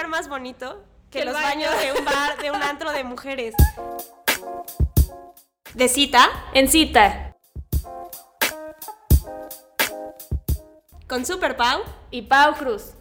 lugar más bonito que, los baño. baños de un bar, de un antro de mujeres. De cita En cita. con Super Pau. Y Pau Cruz.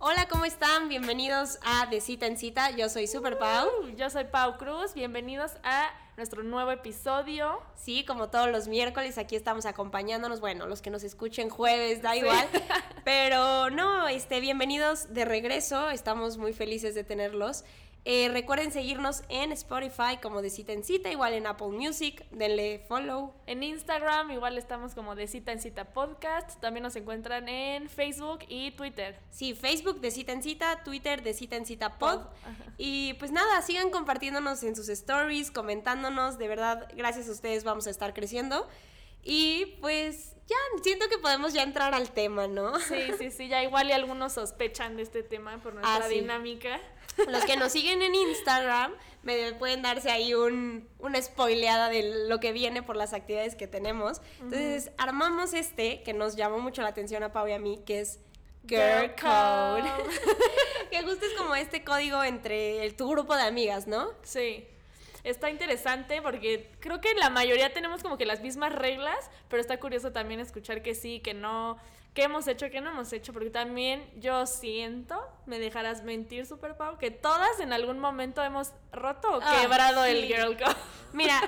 Hola, ¿cómo están? Bienvenidos a De Cita en Cita. Yo soy Super Pau. Yo soy Pau Cruz. Bienvenidos a nuestro nuevo episodio. Sí, como todos los miércoles, aquí estamos acompañándonos. Bueno, los que nos escuchen jueves, da Sí. igual. Pero no, este, bienvenidos de regreso. Estamos muy felices de tenerlos. Eh, recuerden seguirnos en Spotify como de cita en cita, igual en Apple Music. Denle follow. En Instagram igual estamos como de cita en cita podcast. También nos encuentran en Facebook y Twitter. Sí, Facebook de cita en cita, Twitter de cita en cita pod. Ajá. Y pues nada, sigan compartiéndonos en sus stories, comentándonos. De verdad, gracias a ustedes vamos a estar creciendo. Y pues ya, siento que podemos ya entrar al tema, ¿no? Sí, sí, sí. Ya igual y algunos sospechan de este tema por nuestra Ah, sí. Los que nos siguen en Instagram me pueden darse ahí un, una spoileada de lo que viene por las actividades que tenemos. Entonces, armamos este que nos llamó mucho la atención a Pau y a mí, que es Girl. Code. que justo es como este código entre el- tu grupo de amigas, ¿no? Sí. Está interesante porque creo que la mayoría tenemos como que las mismas reglas, pero está curioso también escuchar que sí, que no, qué hemos hecho, qué no hemos hecho, porque también yo siento, me dejarás mentir, Super Pau, que todas en algún momento hemos roto o Ah, quebrado el. Girl Code. Mira,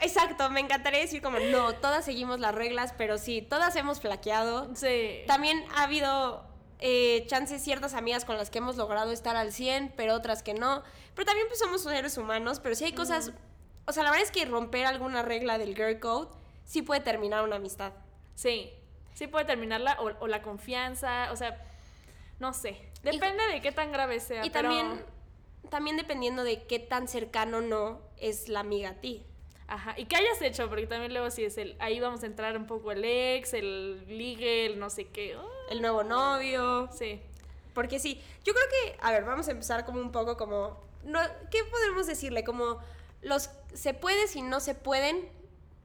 exacto, me encantaría decir como, no, todas seguimos las reglas, pero sí, todas hemos flaqueado. Sí. También ha habido eh, chances ciertas amigas con las que hemos logrado estar al 100, pero otras que no. Pero también pues somos seres humanos, pero sí hay cosas... O sea, la verdad es que romper alguna regla del girl code sí puede terminar una amistad. Sí. Sí puede terminarla o, o la confianza, o sea, no sé. Depende de qué tan grave sea. Y pero- también, también dependiendo de qué tan cercano no es la amiga a ti. Ajá, y qué hayas hecho, porque también luego si es el, ahí vamos a entrar un poco el ex, el ligue, el no sé qué. oh, El nuevo novio. sí. Porque sí, yo creo que, a ver, vamos a empezar como un poco como, no, ¿qué podemos decirle? Como los se puede si no se pueden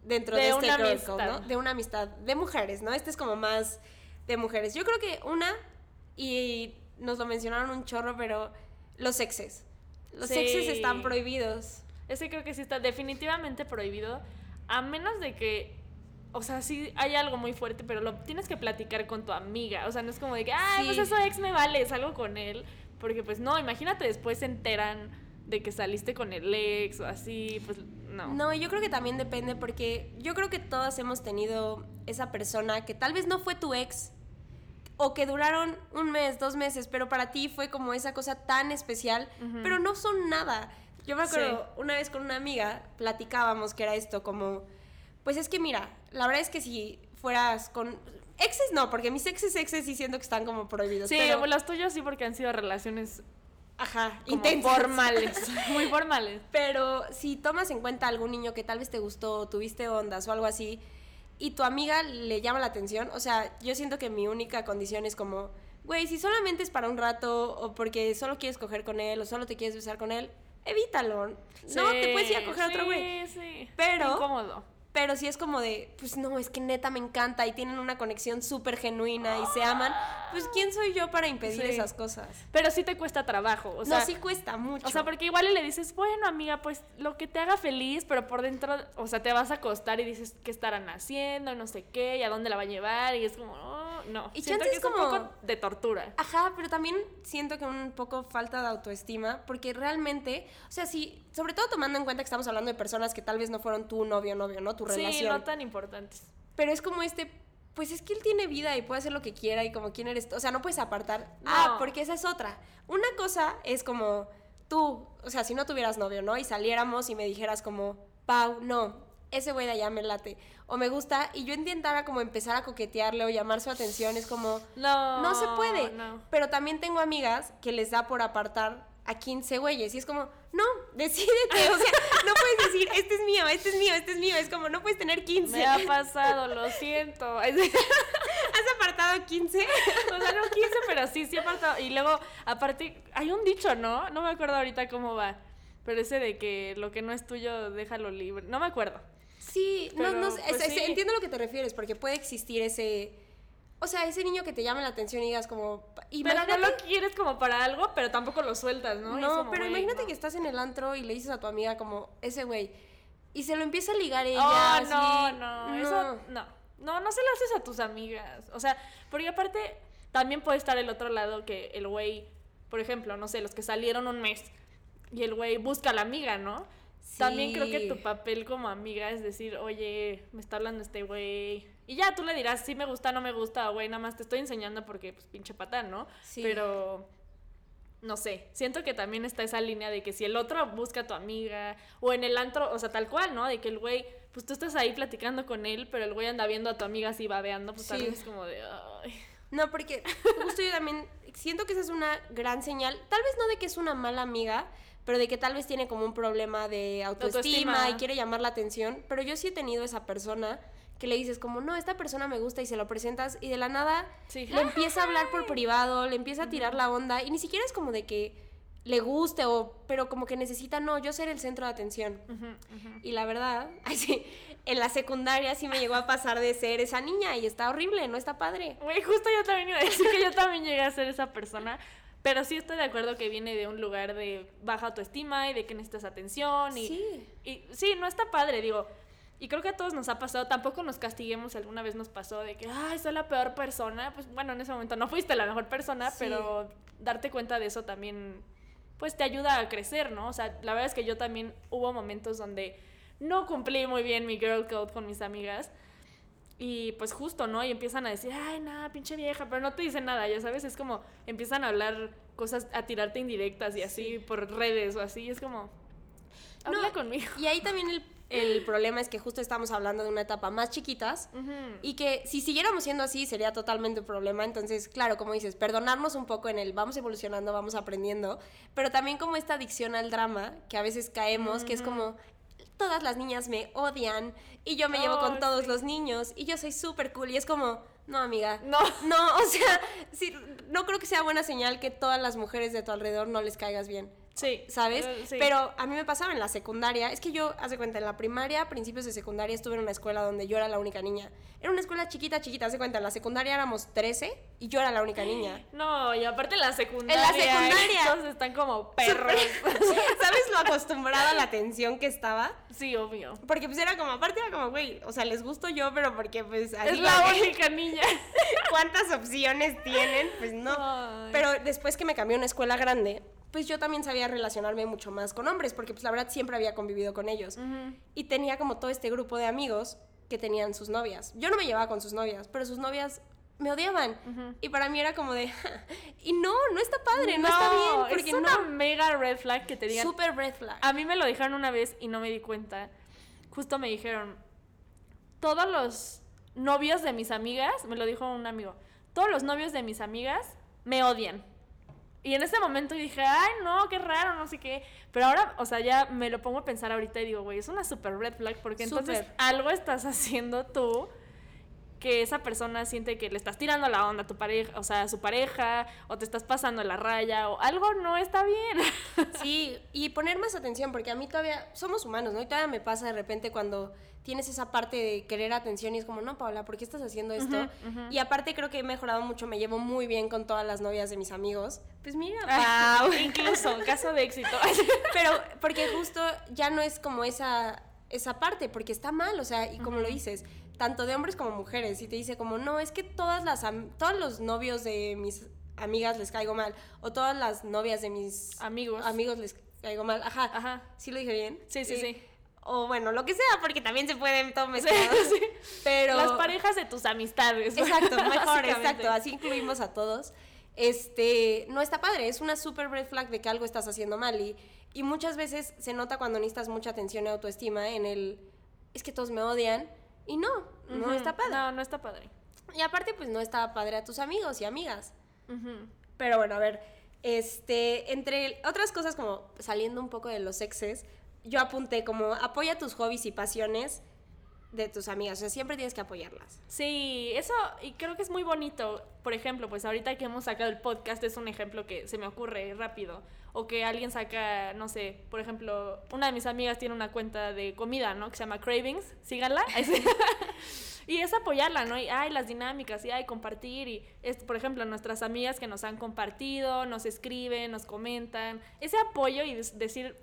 dentro de, De este girl code, ¿no? De una amistad, de mujeres, ¿no? Este es como más de mujeres. Yo creo que una, y nos lo mencionaron un chorro, pero los exes. Los Sí. exes están prohibidos. Ese creo que sí está definitivamente prohibido, a menos de que, o sea, sí hay algo muy fuerte, pero lo tienes que platicar con tu amiga. O sea, no es como de que, ay, Sí. pues eso ex me vale, salgo con él. Porque pues no, imagínate después se enteran de que saliste con el ex o así, pues no. No, yo creo que también depende porque yo creo que todas hemos tenido esa persona que tal vez no fue tu ex o que duraron un mes, dos meses, pero para ti fue como esa cosa tan especial, Ujú. pero no son nada. Yo me acuerdo Sí. una vez con una amiga platicábamos que era esto como, pues es que mira, la verdad es que si fueras con exes no, porque mis exes exes sí siento que están como prohibidos. Sí, pero, los tuyos sí porque han sido relaciones ajá, como intensas. formales, muy formales. Pero si tomas en cuenta a algún niño que tal vez te gustó, tuviste ondas o algo así, y tu amiga le llama la atención, o sea, yo siento que mi única condición es como, güey, si solamente es para un rato, o porque solo quieres coger con él, o solo te quieres besar con él, evítalo. no, te puedes ir a coger a otro güey. Sí, sí. Pero- Incómodo. Pero si es como de, pues no, es que neta me encanta y tienen una conexión súper genuina y se aman, pues ¿quién soy yo para impedir Sí. esas cosas? Pero sí te cuesta trabajo. O sea, no, sí cuesta mucho. O sea, porque igual le dices, bueno, amiga, pues lo que te haga feliz, pero por dentro, o sea, te vas a acostar y dices qué estarán haciendo, no sé qué, y a dónde la va a llevar, y es como, oh, no. Y Siento que es es un como- poco de tortura. Ajá, pero también siento que un poco falta de autoestima, porque realmente, o sea, sí, sobre todo tomando en cuenta que estamos hablando de personas que tal vez no fueron tu novio, novio, ¿no? Tu Sí, relación. no tan importantes. Pero es como este, pues es que él tiene vida y puede hacer lo que quiera y como quién eres. O sea, no puedes apartar. Ah, porque esa es otra. Una cosa es como tú, o sea, si no tuvieras novio, ¿no? Y saliéramos y me dijeras como, Pau, no, ese güey de allá me late. O me gusta, y yo intentara como empezar a coquetearle o llamar su atención, es como, No. no se puede. No. Pero también tengo amigas que les da por apartar a 15 güeyes. Y es como, no, decídete. O sea, no puedes decir, este es mío, este es mío, este es mío. Es como, no puedes tener 15. Me ha pasado, lo siento. ¿Has apartado 15? O sea, no quise, pero sí, sí he apartado. Y luego, aparte, hay un dicho, ¿no? No me acuerdo ahorita cómo va. Pero ese de que lo que no es tuyo, déjalo libre. No me acuerdo. Sí, no, Pero, no, pues, es- es- sí. entiendo lo que te refieres, porque puede existir ese... O sea, ese niño que te llama la atención y digas como... Pero no lo quieres como para algo, pero tampoco lo sueltas, ¿no? no, como, pero imagínate no. que estás en el antro y le dices a tu amiga como, ese güey, y se lo empieza a ligar ella. Oh, así, no, no, eso no. No, no se lo haces a tus amigas. O sea, porque aparte también puede estar el otro lado que el güey, por ejemplo, no sé, los que salieron un mes y el güey busca a la amiga, ¿no? También creo que Sí. tu papel como amiga es decir, oye, me está hablando este güey. Y ya tú le dirás, si me gusta, no me gusta, güey, nada más te estoy enseñando porque, pues, pinche patán, ¿no? Sí. Pero, no sé, siento que también está esa línea de que si el otro busca a tu amiga, o en el antro, o sea, tal cual, ¿no? De que el güey, pues tú estás ahí platicando con él, pero el güey anda viendo a tu amiga así babeando, pues tal Sí. vez es como de, ay. No, porque justo yo también siento que esa es una gran señal, tal vez no de que es una mala amiga, pero de que tal vez tiene como un problema de autoestima, autoestima. y quiere llamar la atención, pero yo sí he tenido esa persona que le dices como, no, esta persona me gusta y se lo presentas y de la nada Sí. le empieza a hablar por privado, le empieza a tirar la onda y ni siquiera es como de que le guste o, pero como que necesita, no, yo ser el centro de atención. Ujú, ujú. Y la verdad, ay, sí, en la secundaria sí me llegó a pasar de ser esa niña y está horrible, no está padre. Güey, justo yo también iba a decir que yo también llegué a ser esa persona. Pero sí estoy de acuerdo que viene de un lugar de baja autoestima y de que necesitas atención. Y Sí. y sí, no está padre, digo. Y creo que a todos nos ha pasado, tampoco nos castiguemos, alguna vez nos pasó de que, ay, soy la peor persona. Pues bueno, en ese momento no fuiste la mejor persona, Sí. pero darte cuenta de eso también, pues te ayuda a crecer, ¿no? O sea, la verdad es que yo también hubo momentos donde no cumplí muy bien mi girl code con mis amigas. Y pues justo, ¿no? Y empiezan a decir, ay, nada, pinche vieja, pero no te dicen nada, ya sabes, es como empiezan a hablar cosas, a tirarte indirectas y así por redes o así, y es como, habla No, conmigo. Y ahí también el, el problema es que justo estamos hablando de una etapa más chiquitas Ujú. y que si siguiéramos siendo así sería totalmente un problema. Entonces, claro, como dices, perdonarnos un poco en el vamos evolucionando, vamos aprendiendo, pero también como esta adicción al drama que a veces caemos, que es como todas las niñas me odian y yo me llevo con todos sí. los niños y yo soy súper cool y es como, no amiga, No. no, o sea, sí, no creo que sea buena señal que todas las mujeres de tu alrededor no les caigas bien. Sí. ¿sabes? eh, sí. Pero a mí me pasaba en la secundaria, es que yo, haz de cuenta, en la primaria, principios de secundaria, estuve en una escuela donde yo era la única niña. Era una escuela chiquita, chiquita, haz de cuenta, en la secundaria éramos 13 y yo era la única niña. No, y aparte en la secundaria. secundaria. Todos están como perros. ¿Sabes lo acostumbrada a la atención que estaba? sí, obvio. Porque pues era como, aparte era como, güey, o sea, les gusto yo, pero porque pues Es la que- única niña. ¿Cuántas opciones tienen? Pues no. Ay. Pero después que me cambié a una escuela grande, pues yo también sabía relacionarme mucho más con hombres, porque pues la verdad siempre había convivido con ellos. Y tenía como todo este grupo de amigos que tenían sus novias. Yo no me llevaba con sus novias, pero sus novias me odiaban. Y para mí era como de, y no, no está padre, no, está bien, porque es una no. mega red flag que te digan. Super red flag. A mí me lo dijeron una vez y no me di cuenta. Justo me dijeron, todos los novios de mis amigas, me lo dijo un amigo, todos los novios de mis amigas me odian. Y en ese momento dije, ay, no, qué raro, no sé qué. Pero ahora, o sea, ya me lo pongo a pensar ahorita y digo, güey, es una super red flag porque entonces algo estás haciendo tú que esa persona siente que le estás tirando la onda a tu pareja, o sea, a su pareja, o te estás pasando la raya, o algo no está bien. Sí, y poner más atención, porque a mí todavía somos humanos, ¿no? Y todavía me pasa de repente cuando tienes esa parte de querer atención y es como, no, Paula, ¿por qué estás haciendo esto? Y aparte creo que he mejorado mucho, me llevo muy bien con todas las novias de mis amigos. Pues mira, Pau. Incluso, caso de éxito. Pero porque justo ya no es como esa, esa parte, porque está mal, o sea, y como lo dices, tanto de hombres como mujeres, y te dice como, no, es que todas las, todos los novios de mis amigas les caigo mal, o todas las novias de mis Amigos. amigos les caigo mal, ajá, Ajá. ¿sí lo dije bien? Sí, sí, sí. O bueno, lo que sea, porque también se pueden todo Sí, mezclado. sí. Pero... Las parejas de tus amistades. Exacto, mejor, exacto. Así incluimos a todos. Este, no está padre, es una super red flag de que algo estás haciendo mal y, y muchas veces se nota cuando necesitas mucha atención y autoestima en el, es que todos me odian y no, no está padre. No, no está padre. Y aparte pues no está padre a tus amigos y amigas. Pero bueno, a ver, este, entre otras cosas como saliendo un poco de los exes, yo apunté como apoya tus hobbies y pasiones de tus amigas. O sea, siempre tienes que apoyarlas. Sí, eso, y creo que es muy bonito. Por ejemplo, pues ahorita que hemos sacado el podcast es un ejemplo que se me ocurre rápido. O que alguien saca, no sé, por ejemplo, una de mis amigas tiene una cuenta de comida, ¿no? Que se llama Cravings, síganla. y es apoyarla, ¿no? Y hay las dinámicas, y hay compartir, y es, por ejemplo, nuestras amigas que nos han compartido, nos escriben, nos comentan. Ese apoyo y decir,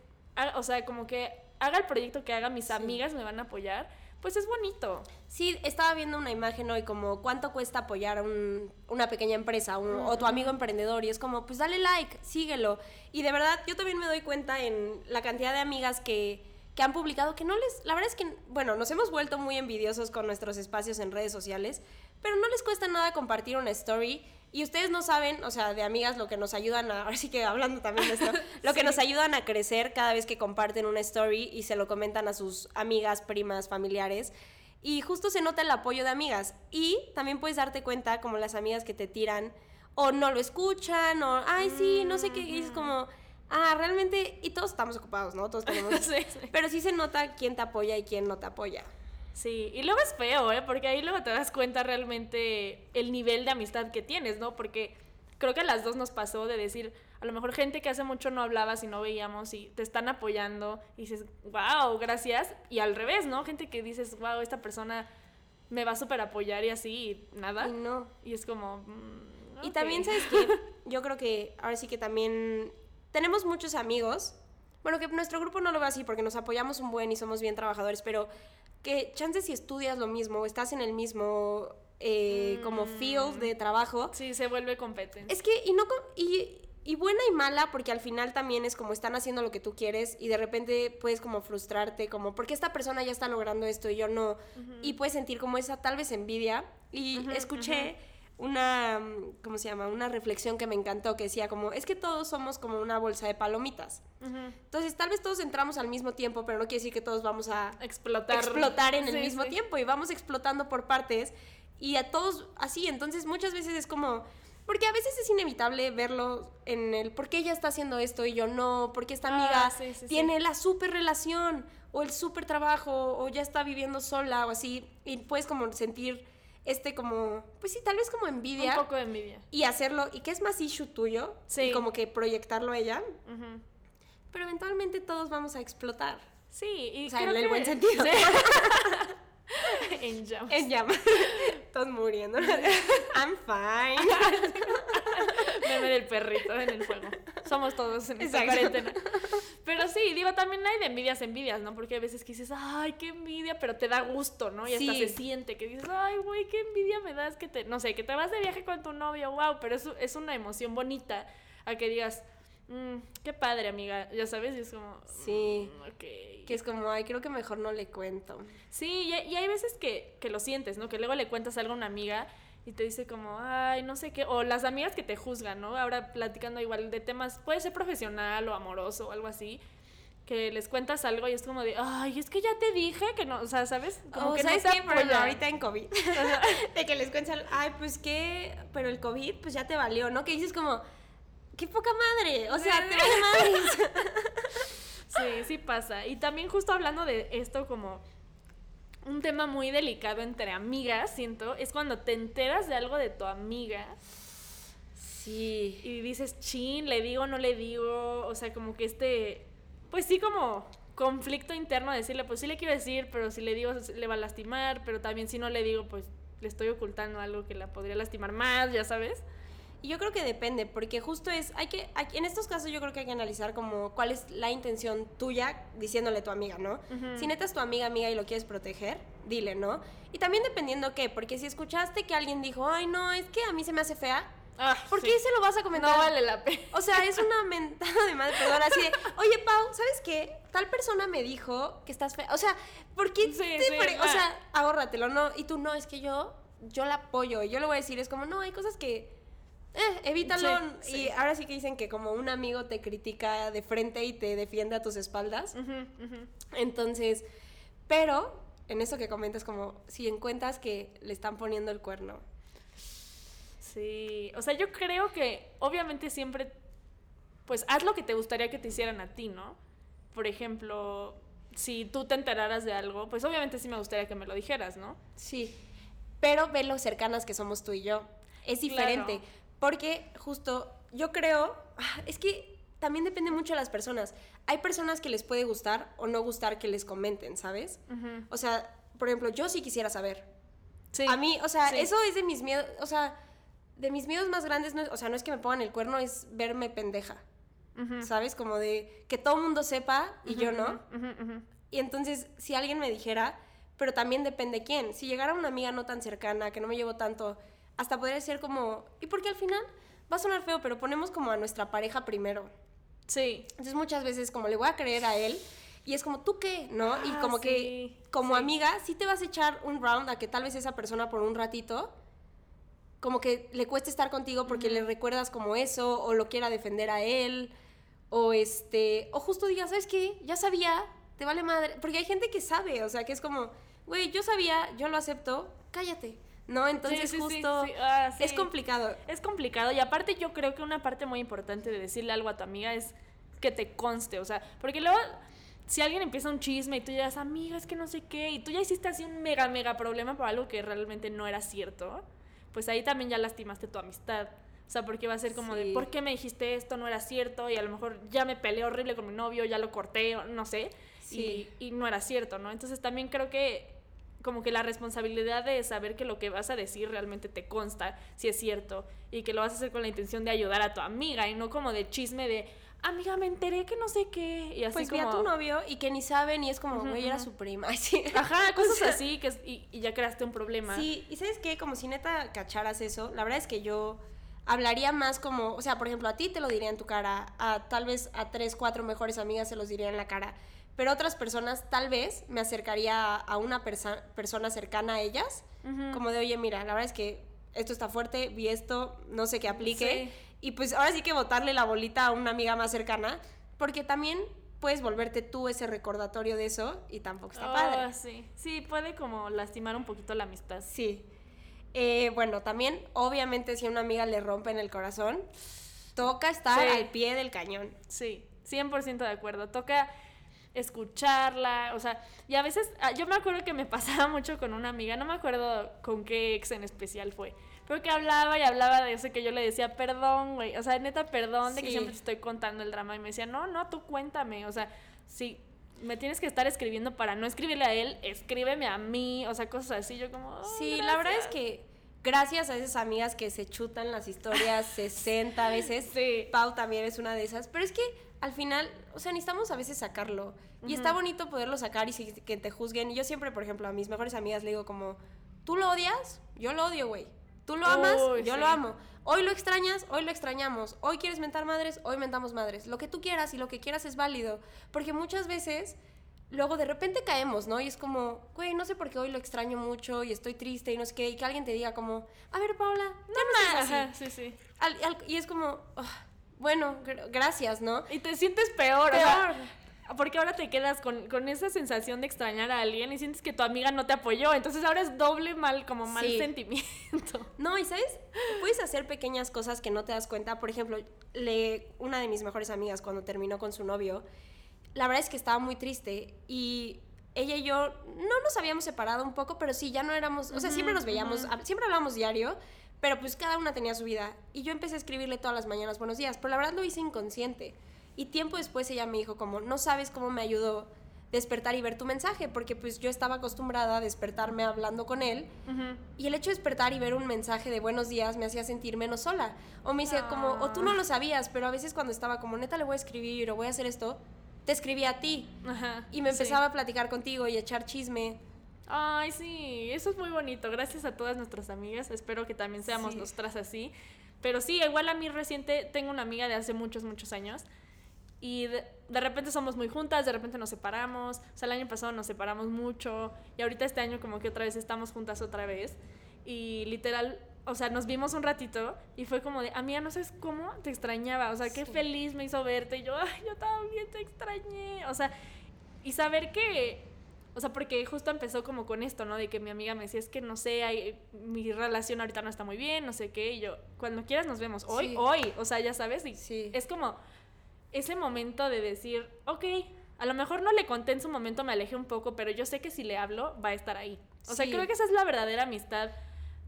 o sea, como que haga el proyecto que haga, mis amigas me van a apoyar pues es bonito. Sí, estaba viendo una imagen hoy como cuánto cuesta apoyar a una pequeña empresa o tu amigo emprendedor y es como, pues dale like, síguelo. Y de verdad, yo también me doy cuenta en la cantidad de amigas que, que han publicado que no les, la verdad es que, bueno, nos hemos vuelto muy envidiosos con nuestros espacios en redes sociales, pero no les cuesta nada compartir una story y ustedes no saben, o sea, de amigas lo que nos ayudan a, ahora sí que hablando también de esto, lo que nos ayudan a crecer cada vez que comparten una story y se lo comentan a sus amigas, primas, familiares. Y justo se nota el apoyo de amigas. Y también puedes darte cuenta como las amigas que te tiran o no lo escuchan o, ay, sí, no sé qué. Y es como, ah, realmente, y todos estamos ocupados, ¿no? Todos tenemos... Pero sí se nota quién te apoya y quién no te apoya. Sí, y luego es feo, ¿eh? Porque ahí luego te das cuenta realmente el nivel de amistad que tienes, ¿no? Porque creo que a las dos nos pasó de decir, a lo mejor gente que hace mucho no hablabas y no veíamos y te están apoyando y dices, wow, gracias. Y al revés, ¿no? Gente que dices, wow, esta persona me va a súper apoyar y así, y nada. Y no. Y es como... Mm, y también, ¿sabes qué? Yo creo que ahora sí que también tenemos muchos amigos. Bueno, que nuestro grupo no lo ve así porque nos apoyamos un buen y somos bien trabajadores, pero que chances si estudias lo mismo o estás en el mismo eh, como field de trabajo. Sí, se vuelve competente. Es que, y no, y, y buena y mala, porque al final también es como están haciendo lo que tú quieres y de repente puedes como frustrarte, como, porque esta persona ya está logrando esto y yo no? Y puedes sentir como esa tal vez envidia. Y escuché una, ¿cómo se llama? Una reflexión que me encantó, que decía como, es que todos somos como una bolsa de palomitas. Entonces, tal vez todos entramos al mismo tiempo, pero no quiere decir que todos vamos a explotar, explotar en el mismo tiempo y vamos explotando por partes y a todos así. Entonces, muchas veces es como, porque a veces es inevitable verlo en el por qué ella está haciendo esto y yo no, porque esta amiga ah, tiene la super relación o el super trabajo o ya está viviendo sola o así y puedes como sentir este como, pues sí, tal vez como envidia. Un poco de envidia. Y hacerlo, y que es más issue tuyo, sí. y como que proyectarlo a ella. Pero eventualmente todos vamos a explotar. Sí, y o sea, en el buen sentido. en llamas. En llamas. todos muriendo. I'm fine. Meme del perrito en el fuego. Somos todos en esta cuarentena. Pero sí, digo, también hay de envidias, envidias, ¿no? Porque a veces que dices, ay, qué envidia, pero te da gusto, ¿no? Y hasta se siente que dices, ay, güey, qué envidia me das que te, no sé, que te vas de viaje con tu novio, wow, pero es, es una emoción bonita a que digas, mm, qué padre, amiga, ya sabes, y es como, sí, mm, que es como, ay, creo que mejor no le cuento. Sí, y, y hay veces que, que lo sientes, ¿no? Que luego le cuentas algo a una amiga y te dice como, ay, no sé qué, o las amigas que te juzgan, ¿no? Ahora platicando igual de temas, puede ser profesional o amoroso o algo así, que les cuentas algo y es como de, ay, es que ya te dije que no, o sea, ¿sabes? Como oh, que ¿sabes no qué? Pero ahorita en COVID, de que les cuentas, ay, pues qué, pero el COVID, pues ya te valió, ¿no? Que dices como, qué poca madre, o sea, te madre. sí, sí pasa. Y también justo hablando de esto como un tema muy delicado entre amigas, siento, es cuando te enteras de algo de tu amiga. Sí. Y dices, chin, le digo, no le digo. O sea, como que este. Pues sí, como conflicto interno de decirle, pues sí le quiero decir, pero si le digo, le va a lastimar. Pero también si no le digo, pues le estoy ocultando algo que la podría lastimar más, ya sabes. Y yo creo que depende, porque justo es, hay que, en estos casos yo creo que hay que analizar como cuál es la intención tuya diciéndole a tu amiga, ¿no? Si neta es tu amiga, amiga y lo quieres proteger, dile, ¿no? Y también dependiendo qué, porque si escuchaste que alguien dijo, ay, no, es que a mí se me hace fea, ah, ¿por qué se lo vas a comentar? No vale la pena. O sea, es una mentada de madre, perdón, así de, oye, Pau, ¿sabes qué? Tal persona me dijo que estás fea. O sea, ¿por qué? te o sea, ahórratelo, ¿no? Y tú, no, es que yo, yo la apoyo. Y yo le voy a decir, es como, no, hay cosas que eh, evítalo. Y ahora sí que dicen que como un amigo te critica de frente y te defiende a tus espaldas. Entonces, pero en eso que comentas, como si encuentras que le están poniendo el cuerno. Sí, o sea, yo creo que obviamente siempre, pues haz lo que te gustaría que te hicieran a ti, ¿no? Por ejemplo, si tú te enteraras de algo, pues obviamente sí me gustaría que me lo dijeras, ¿no? Sí, pero ve lo cercanas que somos tú y yo. Es diferente, Claro. Porque justo yo creo, ah, es que también depende mucho de las personas. Hay personas que les puede gustar o no gustar que les comenten, ¿sabes? O sea, por ejemplo, yo sí quisiera saber. Sí. A mí, o sea, Sí. eso es de mis miedos, o sea, de mis miedos más grandes, no o sea, no es que me pongan el cuerno, es verme pendeja. ¿sabes? Como de que todo el mundo sepa y yo no. Y entonces, si alguien me dijera, pero también depende quién. Si llegara una amiga no tan cercana, que no me llevo tanto, hasta podría ser como. Y porque al final va a sonar feo, pero ponemos como a nuestra pareja primero. Sí. Entonces, muchas veces, como le voy a creer a él, y es como, ¿tú qué? ¿No? y Ah, como sí, que, como sí. amiga, sí te vas a echar un round a que tal vez esa persona por un ratito. Como que le cueste estar contigo porque le recuerdas como eso, o lo quiera defender a él, o este, o justo digas, ¿sabes qué? Ya sabía, te vale madre. Porque hay gente que sabe, o sea, que es como, güey, yo sabía, yo lo acepto, cállate. ¿No? Entonces, sí, sí, justo, sí. Ah, es complicado. Es complicado y aparte yo creo que una parte muy importante de decirle algo a tu amiga es que te conste, o sea, porque luego si alguien empieza un chisme y tú ya dices, amiga, es que no sé qué, y tú ya hiciste así un mega, mega problema por algo que realmente no era cierto, pues ahí también ya lastimaste tu amistad. O sea, porque va a ser como de, ¿por qué me dijiste esto? No era cierto y a lo mejor ya me peleé horrible con mi novio, ya lo corté, no sé, y no era cierto, ¿no? Entonces también creo que como que la responsabilidad de saber que lo que vas a decir realmente te consta, si es cierto, y que lo vas a hacer con la intención de ayudar a tu amiga y no como de chisme de, amiga, me enteré que no sé qué, y así Pues vi como... a tu novio y que ni saben y es como, güey, era su prima. Así. Ajá, cosas O sea, así, que y ya creaste un problema. Sí, y sabes qué, como si neta cacharas eso, la verdad es que yo hablaría más como, o sea, por ejemplo, a ti te lo diría en tu cara, a tal vez a tres, cuatro mejores amigas se los diría en la cara, pero otras personas tal vez me acercaría a, una persa- persona cercana a ellas, Ujú. como de, oye, mira, la verdad es que esto está fuerte, vi esto, no sé qué aplique, Sí. y pues ahora sí que botarle la bolita a una amiga más cercana, porque también puedes volverte tú ese recordatorio de eso y tampoco está Oh, padre. sí, sí, puede como lastimar un poquito la amistad. Sí. Eh, bueno, también, obviamente, si a una amiga le rompen el corazón, toca estar Sí. al pie del cañón. Sí, 100% de acuerdo. Toca escucharla, o sea, y a veces, ah, yo me acuerdo que me pasaba mucho con una amiga, no me acuerdo con qué ex en especial fue, pero que hablaba y hablaba de eso que yo le decía, perdón, güey, o sea, neta, perdón de que Sí. siempre te estoy contando el drama, y me decía, no, no, tú cuéntame, o sea, si me tienes que estar escribiendo para no escribirle a él, escríbeme a mí, o sea, cosas así, yo como, "Oh, Sí, la verdad es gracias". que gracias a esas amigas que se chutan las historias 60 veces, Sí. Pau también es una de esas, pero es que al final, o sea, necesitamos a veces sacarlo. Y está bonito poderlo sacar y que te juzguen. Y yo siempre, por ejemplo, a mis mejores amigas le digo como, ¿tú lo odias? Yo lo odio, güey. ¿Tú lo amas? Uy, yo sí. lo amo. Hoy lo extrañas, hoy lo extrañamos. Hoy quieres mentar madres, hoy mentamos madres. Lo que tú quieras y lo que quieras es válido. Porque muchas veces, luego de repente caemos, ¿no? Y es como, güey, no sé por qué hoy lo extraño mucho y estoy triste y no sé qué. Y que alguien te diga como, a ver, Paula, no así. Ajá, sí, sí. Al- al- y es como, "Ah, bueno, gr- gracias, ¿no? Y te sientes peor, o sea, Peor. porque ahora te quedas con, con esa sensación de extrañar a alguien y sientes que tu amiga no te apoyó. Entonces ahora es doble mal, como mal Sí. sentimiento. No, y sabes, puedes hacer pequeñas cosas que no te das cuenta. Por ejemplo, le, una de mis mejores amigas cuando terminó con su novio, la verdad es que estaba muy triste y ella y yo no nos habíamos separado un poco, pero sí, ya no éramos, o sea, siempre nos veíamos, hab- siempre hablábamos diario, pero pues cada una tenía su vida. Y yo empecé a escribirle todas las mañanas buenos días, pero la verdad lo hice inconsciente. Y tiempo después ella me dijo como, no sabes cómo me ayudó despertar y ver tu mensaje, porque pues yo estaba acostumbrada a despertarme hablando con él y el hecho de despertar y ver un mensaje de buenos días me hacía sentir menos sola. O me decía como, o tú no lo sabías, pero a veces cuando estaba como, neta le voy a escribir o voy a hacer esto, te escribía a ti. Ajá, Y me sí. empezaba a platicar contigo y a echar chisme. Ay, sí, eso es muy bonito. Gracias a todas nuestras amigas. Espero que también seamos Sí. nosotras así. Pero sí, igual a mí reciente tengo una amiga de hace muchos, muchos años. Y de, de repente somos muy juntas, de repente nos separamos. O sea, el año pasado nos separamos mucho. Y ahorita este año como que otra vez estamos juntas otra vez. Y literal, o sea, nos vimos un ratito y fue como de, amiga, no sabes cómo te extrañaba. O sea, qué Sí. feliz me hizo verte. Y yo, ay, yo también te extrañé. O sea, y saber que, o sea, porque justo empezó como con esto, ¿no? De que mi amiga me decía, es que no sé, hay- mi relación ahorita no está muy bien, no sé qué. Y yo, cuando quieras nos vemos. Hoy, Sí. hoy. O sea, ya sabes. Y Sí. es como ese momento de decir, ok, A lo mejor no le conté en su momento, me alejé un poco, pero yo sé que si le hablo, va a estar ahí. O sea, creo que esa es la verdadera amistad.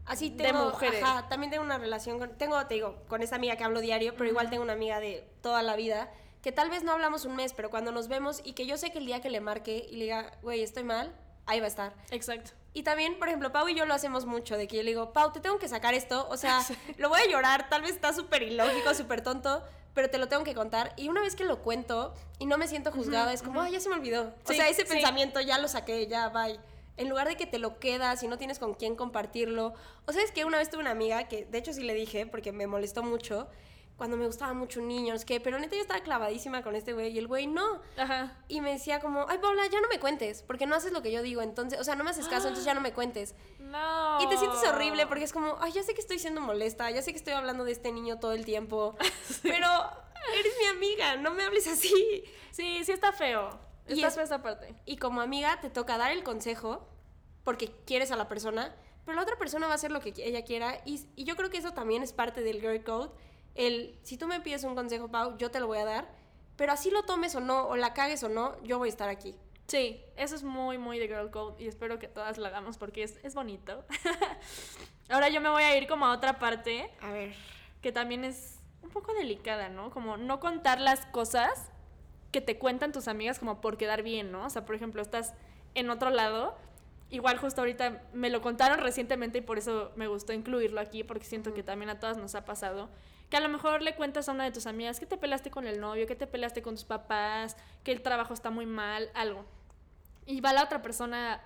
Así de tengo, mujeres. Ajá, también tengo una relación con, tengo, te digo, con esa amiga que hablo diario, pero igual tengo una amiga de toda la vida, que tal vez no hablamos un mes, pero cuando nos vemos y que yo sé que el día que le marque y le diga, güey, estoy mal, ahí va a estar. Exacto. Y también, por ejemplo, Pau y yo lo hacemos mucho, de que yo le digo, Pau, te tengo que sacar esto, o sea, lo voy a llorar, tal vez está súper ilógico, súper tonto, pero te lo tengo que contar. Y una vez que lo cuento y no me siento juzgada, es como, ay, ya se me olvidó. o Sí, sea, ese sí. pensamiento ya lo saqué, ya, bye. En lugar de que te lo quedas y no tienes con quién compartirlo. O sea, es que una vez tuve una amiga que, de hecho, sí le dije, porque me molestó mucho, cuando me gustaba mucho un niño, es que, pero neta yo estaba clavadísima con este güey y el güey no. Ajá. Y me decía como, ay, Paula, ya no me cuentes, porque no haces lo que yo digo, entonces, o sea, no me haces caso, entonces ya no me cuentes. No. Y te sientes horrible porque es como, ay, ya sé que estoy siendo molesta, ya sé que estoy hablando de este niño todo el tiempo, pero eres mi amiga, no me hables así. Sí, sí está feo. Y Está es- parte. Y como amiga te toca dar el consejo porque quieres a la persona, pero la otra persona va a hacer lo que ella quiera y, y yo creo que eso también es parte del girl code. El, si tú me pides un consejo, Pau, yo te lo voy a dar, pero así lo tomes o no, o la cagues o no, yo voy a estar aquí. Sí, eso es muy, muy de Girl Code y espero que todas lo hagamos porque es, es bonito. Ahora yo me voy a ir como a otra parte A ver. que también es un poco delicada, ¿no? Como no contar las cosas que te cuentan tus amigas como por quedar bien, ¿no? O sea, por ejemplo, estás en otro lado, igual justo ahorita me lo contaron recientemente y por eso me gustó incluirlo aquí porque siento que también a todas nos ha pasado. Que a lo mejor le cuentas a una de tus amigas que te peleaste con el novio, que te peleaste con tus papás, que el trabajo está muy mal, algo. Y va la otra persona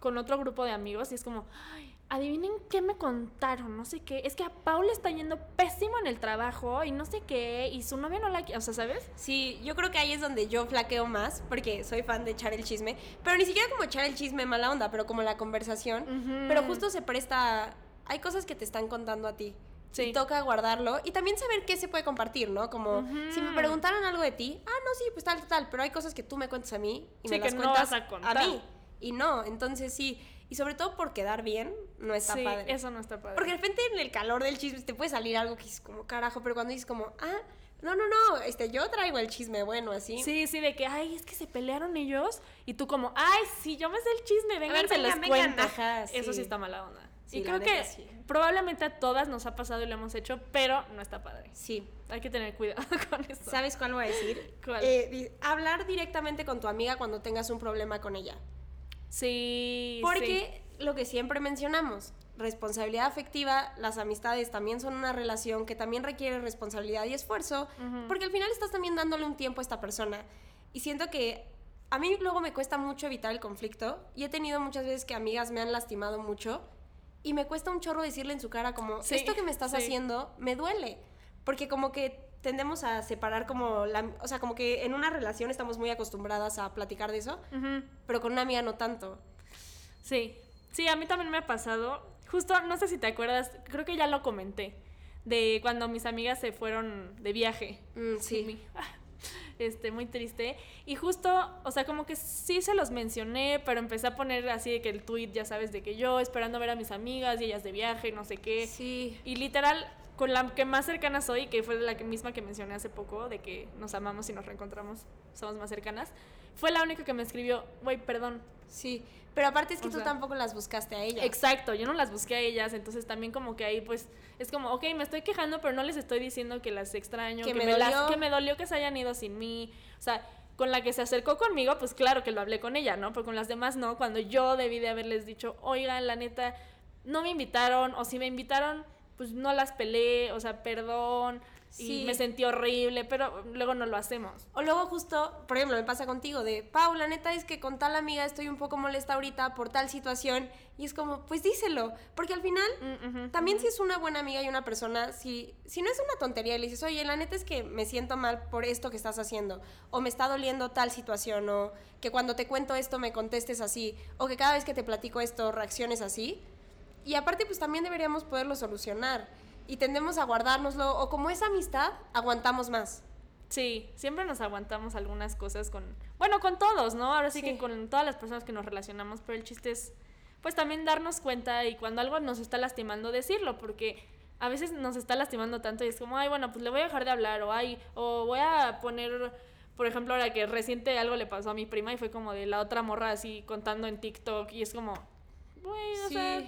con otro grupo de amigos y es como, ay, adivinen qué me contaron, no sé qué. Es que a Paul le está yendo pésimo en el trabajo y no sé qué, y su novia no la quiere, o sea, ¿sabes? Sí, yo creo que ahí es donde yo flaqueo más, porque soy fan de echar el chisme, pero ni siquiera como echar el chisme mala onda, pero como la conversación. Ujú. Pero justo se presta, hay cosas que te están contando a ti. Sí. Y toca guardarlo y también saber qué se puede compartir, ¿no? Como Ujú. si me preguntaran algo de ti, ah, no, sí, pues tal, tal, pero hay cosas que tú me cuentas a mí y Sí, me las que no cuentas vas a contar. mí. Y no, entonces sí, y sobre todo por quedar bien, no está sí, padre. eso no está padre. Porque de repente en el calor del chisme te puede salir algo que dices como carajo, pero cuando dices como, ah, no, no, no, este, yo traigo el chisme bueno, así. Sí, sí, de que, ay, es que se pelearon ellos. Y tú como, ay, sí, yo me sé el chisme, vengan, ver, se vengan, los vengan, cuento. ajá, Eso sí. sí está mala onda. Sí, y creo que sí. probablemente a todas nos ha pasado y lo hemos hecho, pero no está padre. Sí. Hay que tener cuidado con eso. ¿Sabes cuál voy a decir? ¿Cuál? Eh, hablar directamente con tu amiga cuando tengas un problema con ella. Sí. Porque lo que siempre mencionamos, responsabilidad afectiva, las amistades también son una relación que también requiere responsabilidad y esfuerzo, porque al final estás también dándole un tiempo a esta persona. Y siento que a mí luego me cuesta mucho evitar el conflicto y he tenido muchas veces que amigas me han lastimado mucho y me cuesta un chorro decirle en su cara como, Sí, esto que me estás sí. haciendo me duele, porque como que tendemos a separar como la, o sea, como que en una relación estamos muy acostumbradas a platicar de eso, pero con una amiga no tanto. Sí, sí, a mí también me ha pasado. Justo, no sé si te acuerdas, creo que ya lo comenté, de cuando mis amigas se fueron de viaje. Mm, sí. Este, muy triste. Y justo, o sea, como que sí se los mencioné, pero empecé a poner así de que el tweet, ya sabes, de que yo esperando ver a mis amigas y ellas de viaje, no sé qué. Sí. Y literal, con la que más cercana soy, que fue la misma que mencioné hace poco, de que nos amamos y nos reencontramos, somos más cercanas, fue la única que me escribió, güey, perdón, Sí, pero aparte es que O tú sea, tampoco las buscaste a ella. Exacto, yo no las busqué a ellas, entonces también como que ahí pues es como, ok, me estoy quejando, pero no les estoy diciendo que las extraño, Que que, me me, las- que me dolió que se hayan ido sin mí. O sea, con la que se acercó conmigo, pues claro que lo hablé con ella, ¿no? Pero con las demás no, cuando yo debí de haberles dicho, oigan, la neta, no me invitaron, o si me invitaron, pues no las peleé, o sea, perdón, Sí. y me sentí horrible, pero luego no lo hacemos. O luego justo, por ejemplo, me pasa contigo de, Pau, la neta es que con tal amiga estoy un poco molesta ahorita por tal situación. Y es como, pues díselo. Porque al final, Mm, también si es una buena amiga y una persona, si, si no es una tontería y le dices, oye, la neta es que me siento mal por esto que estás haciendo. O me está doliendo tal situación. O que cuando te cuento esto me contestes así. O que cada vez que te platico esto reacciones así. Y aparte, pues también deberíamos poderlo solucionar. Y tendemos a guardárnoslo. O como es amistad, aguantamos más. Sí, siempre nos aguantamos algunas cosas con, bueno, con todos, ¿no? Ahora sí, Sí. que con todas las personas que nos relacionamos, pero el chiste es, pues también darnos cuenta y cuando algo nos está lastimando, decirlo, porque a veces nos está lastimando tanto y es como, ay, bueno, pues le voy a dejar de hablar, o ay, o voy a poner por ejemplo, ahora que reciente algo le pasó a mi prima y fue como de la otra morra así contando en TikTok y es como, güey, o Sí. sea,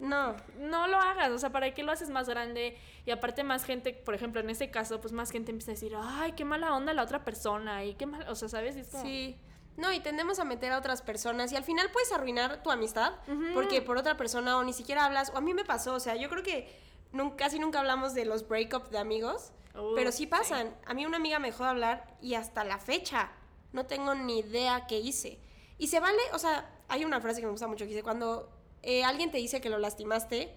No. no lo hagas, o sea, ¿para qué lo haces más grande? Y aparte más gente, por ejemplo, en ese caso, pues más gente empieza a decir, ay, qué mala onda la otra persona y qué mal, o sea, ¿sabes? Es como, Sí. No, y tendemos a meter a otras personas y al final puedes arruinar tu amistad porque por otra persona o ni siquiera hablas, o a mí me pasó, o sea, yo creo que nun- casi nunca hablamos de los breakups de amigos, Uh, pero sí sí. pasan. A mí una amiga me dejó de hablar y hasta la fecha no tengo ni idea qué hice. Y se vale, o sea, hay una frase que me gusta mucho que dice, cuando eh, alguien te dice que lo lastimaste,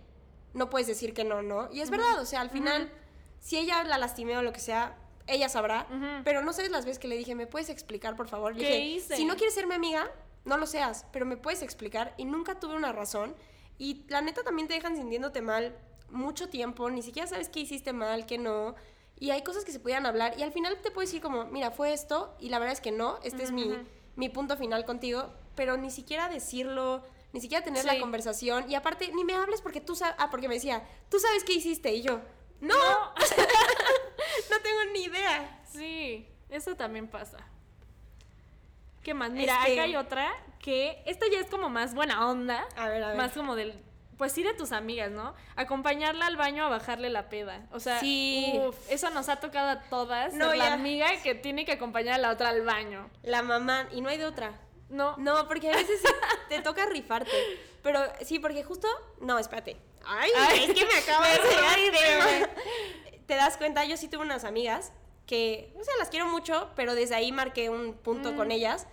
no puedes decir que no, ¿no? Y es verdad, o sea, al final, si ella la lastimé o lo que sea, ella sabrá, pero no sabes las veces que le dije, ¿me puedes explicar, por favor? Le ¿Qué dije, hice? si no quieres ser mi amiga, no lo seas, pero me puedes explicar. Y nunca tuve una razón. Y la neta también te dejan sintiéndote mal mucho tiempo, ni siquiera sabes qué hiciste mal, qué no. Y hay cosas que se podían hablar. Y al final te puedes decir como, mira, fue esto, y la verdad es que no, este es mi, mi punto final contigo, pero ni siquiera decirlo, ni siquiera tener la conversación. Y aparte, ni me hables porque tú sabes, ah, porque me decía, tú sabes qué hiciste. Y yo, no, No. no tengo ni idea. Sí, eso también pasa. ¿Qué más? Mira, Este- acá hay otra que esta ya es como más buena onda. A ver, a ver. Más como del. Pues sí, de tus amigas, ¿no? Acompañarla al baño a bajarle la peda. O sea, Sí. uf, eso nos ha tocado a todas. No, ser la amiga que tiene que acompañar a la otra al baño. La mamá, y no hay de otra. No. No, porque a veces sí te toca rifarte. Pero sí, porque justo. No, espérate. Ay, Ay, es que me acabo de llegar. Te das cuenta, yo sí tuve unas amigas que, o sea, las quiero mucho, pero desde ahí marqué un punto Mm. con ellas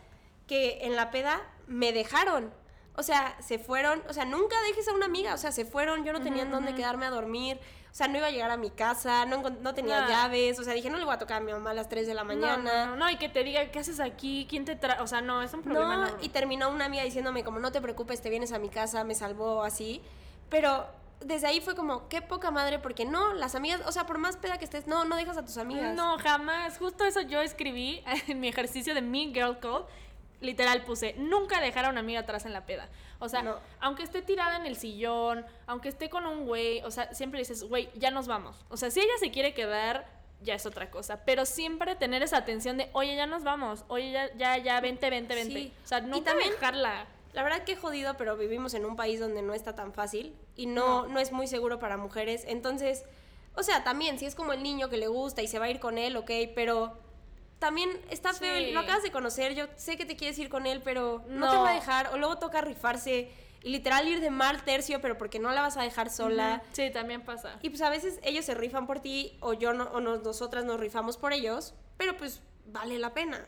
que en la peda me dejaron. O sea, se fueron, o sea, nunca dejes a una amiga, o sea, se fueron, yo no tenía en dónde quedarme a dormir, o sea, no iba a llegar a mi casa, no, no tenía No. llaves, o sea, dije, no le voy a tocar a mi mamá a las 3 de la No, mañana. No, no, no, y que te diga, ¿qué haces aquí? ¿Quién te trae? O sea, no, es un problema. Y terminó una amiga diciéndome como no te preocupes, te vienes a mi casa, me salvó así. Pero desde ahí fue como, qué poca madre, porque no, las amigas, o sea, por más peda que estés, no, no dejas a tus amigas. No, jamás. Justo eso yo escribí en mi ejercicio de Mean Girl Code. Literal puse, nunca dejar a una amiga atrás en la peda. O sea, No. aunque esté tirada en el sillón, aunque esté con un güey, o sea, siempre dices, güey, ya nos vamos. O sea, si ella se quiere quedar, ya es otra cosa. Pero siempre tener esa atención de, oye, ya nos vamos. Oye, ya, ya, ya, vente, vente, vente. Sí. O sea, nunca también- dejarla. La verdad que jodido, pero vivimos en un país donde no está tan fácil y no, no. es muy seguro para mujeres. Entonces, o sea, también, si es como el niño que le gusta y se va a ir con él, ok, pero también está feo, Sí. lo acabas de conocer, yo sé que te quieres ir con él, pero no, No. te va a dejar, o luego toca rifarse y literal ir de mal tercio, pero porque no la vas a dejar sola. Ujú. Sí, también pasa. Y pues a veces ellos se rifan por ti o yo no, o nos- nosotras nos rifamos por ellos, pero pues vale la pena.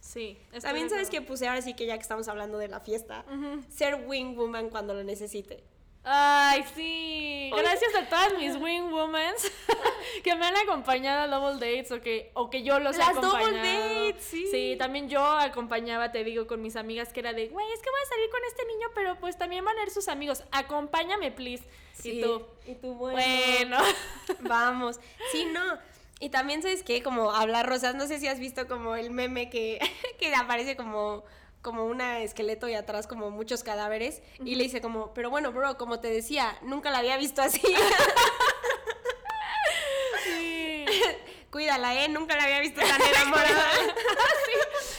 Sí. También sabes que puse ahora sí que ya que estamos hablando de la fiesta, ser wing woman cuando lo necesite. Ay, sí. Gracias a todas mis wing women que me han acompañado a double dates o que, o que yo los he Las double acompañado. dates, sí. también yo acompañaba, te digo, con mis amigas que era de, güey, es que voy a salir con este niño, pero pues también van a ir sus amigos. Acompáñame, please. Y tú, Y tú, bueno. bueno. Vamos. Sí, no. Y también, ¿sabes qué? Como hablar rosas. No sé si has visto como el meme que, que aparece como como un esqueleto y atrás como muchos cadáveres y le dice como, pero bueno, bro, como te decía, nunca la había visto así. Sí. Cuídala, ¿eh? Nunca la había visto tan enamorada.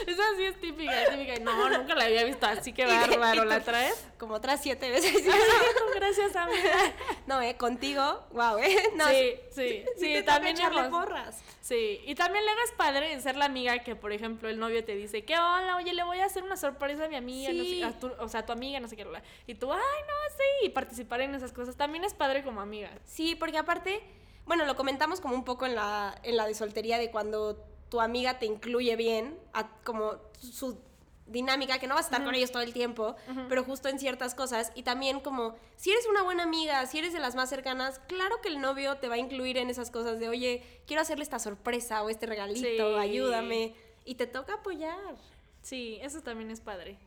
Esa sí es típica, es típica. No, nunca la había visto así que bárbaro. ¿La traes? como otras siete veces. Gracias, amiga. No, ¿eh? Contigo, wow, ¿eh? No, sí, sí, sí sí, también echarle porras. Sí, y también le hagas padre ser la amiga que, por ejemplo, el novio te dice, ¿qué hola? Oye, le voy a hacer una sorpresa a mi amiga, no sé- a tu- o sea, a tu amiga, no sé qué. Y tú, ay, no, sí, y participar en esas cosas también es padre como amiga. Sí, porque aparte, bueno, lo comentamos como un poco en la, en la de soltería de cuando tu amiga te incluye bien, a, como su dinámica, que no vas a estar con ellos todo el tiempo, pero justo en ciertas cosas. Y también como, si eres una buena amiga, si eres de las más cercanas, claro que el novio te va a incluir en esas cosas de, oye, quiero hacerle esta sorpresa o este regalito, Sí. ayúdame. Y te toca apoyar. Sí, eso también es padre.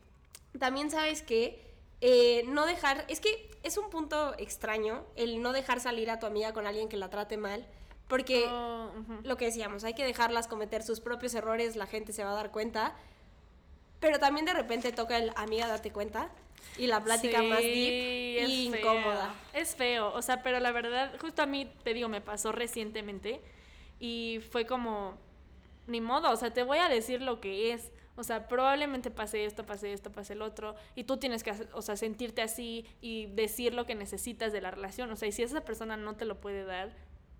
También sabes que eh, no dejar, es que es un punto extraño el no dejar salir a tu amiga con alguien que la trate mal, porque Oh, lo que decíamos, hay que dejarlas cometer sus propios errores, la gente se va a dar cuenta, pero también de repente toca el amiga date cuenta y la plática Sí, más deep y feo. incómoda. Es feo, o sea, pero la verdad, justo a mí, te digo, me pasó recientemente y fue como, ni modo, o sea, te voy a decir lo que es. O sea, probablemente pase esto, pase esto, pase el otro, y tú tienes que, o sea, sentirte así y decir lo que necesitas de la relación. O sea, y si esa persona no te lo puede dar,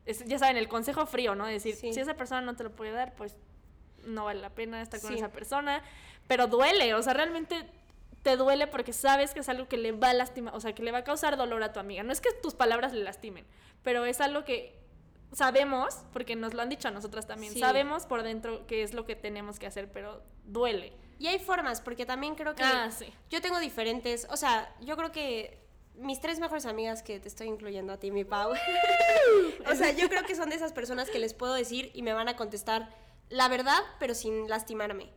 es, ya saben, el consejo frío, ¿no? Decir, si esa persona no te lo puede dar, pues no vale la pena estar con esa persona. Pero duele, o sea, realmente te duele porque sabes que es algo que le va a lastimar, o sea, que le va a causar dolor a tu amiga. No es que tus palabras le lastimen, pero es algo que sabemos, porque nos lo han dicho a nosotras también, sabemos por dentro qué es lo que tenemos que hacer, pero duele. Y hay formas, porque también creo que ah, sí. yo tengo diferentes, o sea, yo creo que mis tres mejores amigas que te estoy incluyendo a ti, mi Pau, o sea, yo creo que son de esas personas que les puedo decir y me van a contestar la verdad, pero sin lastimarme.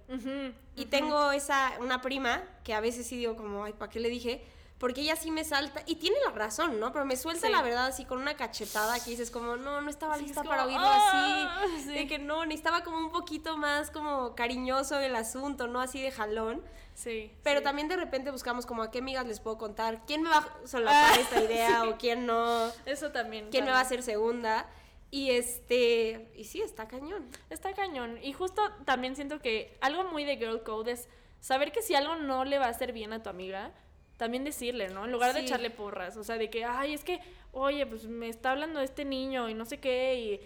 y tengo esa, una prima que a veces sí digo como, ay, ¿para qué le dije? Porque ella sí me salta, y tiene la razón, ¿no? Pero me suelta la verdad así con una cachetada que dices como, no, no estaba lista para oírlo ah", así, de que no, necesitaba como un poquito más como cariñoso el asunto, no así de jalón. Sí. Pero también de repente buscamos como a qué amigas les puedo contar, quién me va a solapar ah, esta idea o quién no. Eso también. Quién me va a hacer segunda. Y este, y sí, está cañón. Está cañón. Y justo también siento que algo muy de girl code es saber que si algo no le va a hacer bien a tu amiga, también decirle, ¿no? En lugar de echarle porras, o sea, de que, ay, es que, oye, pues me está hablando este niño y no sé qué, y